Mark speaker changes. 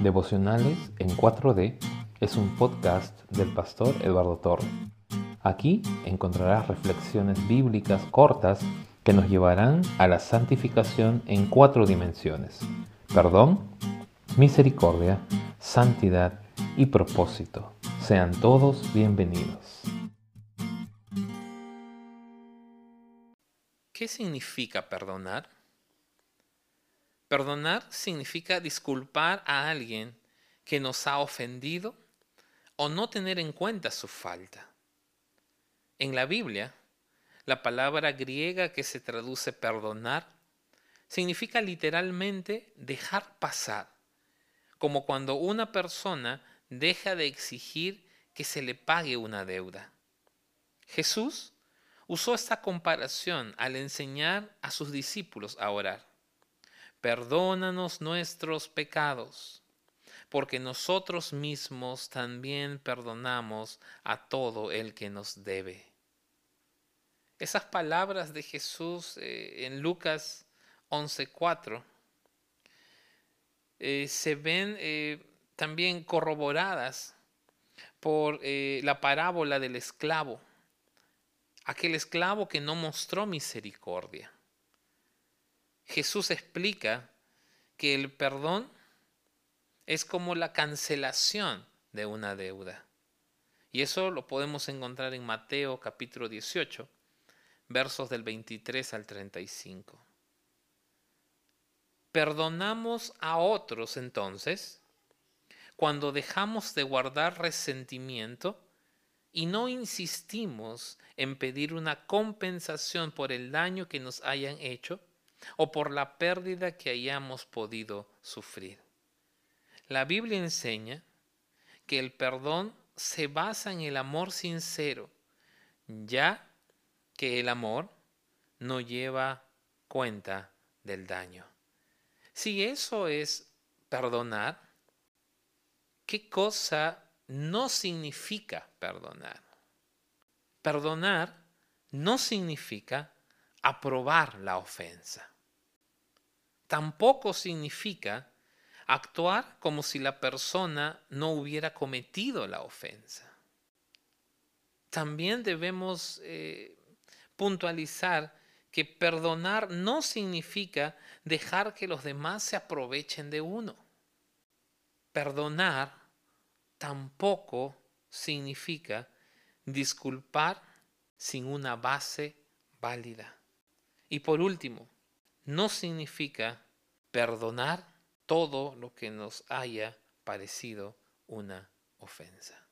Speaker 1: Devocionales en 4D es un podcast del pastor Eduardo Torre. Aquí encontrarás reflexiones bíblicas cortas que nos llevarán a la santificación en cuatro dimensiones. Perdón, misericordia, santidad y propósito. Sean todos bienvenidos.
Speaker 2: ¿Qué significa perdonar? Perdonar significa disculpar a alguien que nos ha ofendido o no tener en cuenta su falta. En la Biblia, la palabra griega que se traduce perdonar significa literalmente dejar pasar, como cuando una persona deja de exigir que se le pague una deuda. Jesús usó esta comparación al enseñar a sus discípulos a orar perdónanos nuestros pecados, porque nosotros mismos también perdonamos a todo el que nos debe. Esas palabras de Jesús eh, en Lucas 11:4 eh, se ven eh, también corroboradas por la parábola del esclavo, aquel esclavo que no mostró misericordia. Jesús explica que el perdón es como la cancelación de una deuda. Y eso lo podemos encontrar en Mateo capítulo 18, versos del 23 al 35. Perdonamos a otros entonces cuando dejamos de guardar resentimiento y no insistimos en pedir una compensación por el daño que nos hayan hecho o por la pérdida que hayamos podido sufrir. La Biblia enseña que el perdón se basa en el amor sincero, ya que el amor no lleva cuenta del daño. Si eso es perdonar, ¿qué cosa no significa perdonar? Perdonar no significa aprobar la ofensa tampoco significa actuar como si la persona no hubiera cometido la ofensa. También debemos eh, puntualizar que perdonar no significa dejar que los demás se aprovechen de uno. Perdonar tampoco significa disculpar sin una base válida. Y por último, no significa perdonar todo lo que nos haya parecido una ofensa.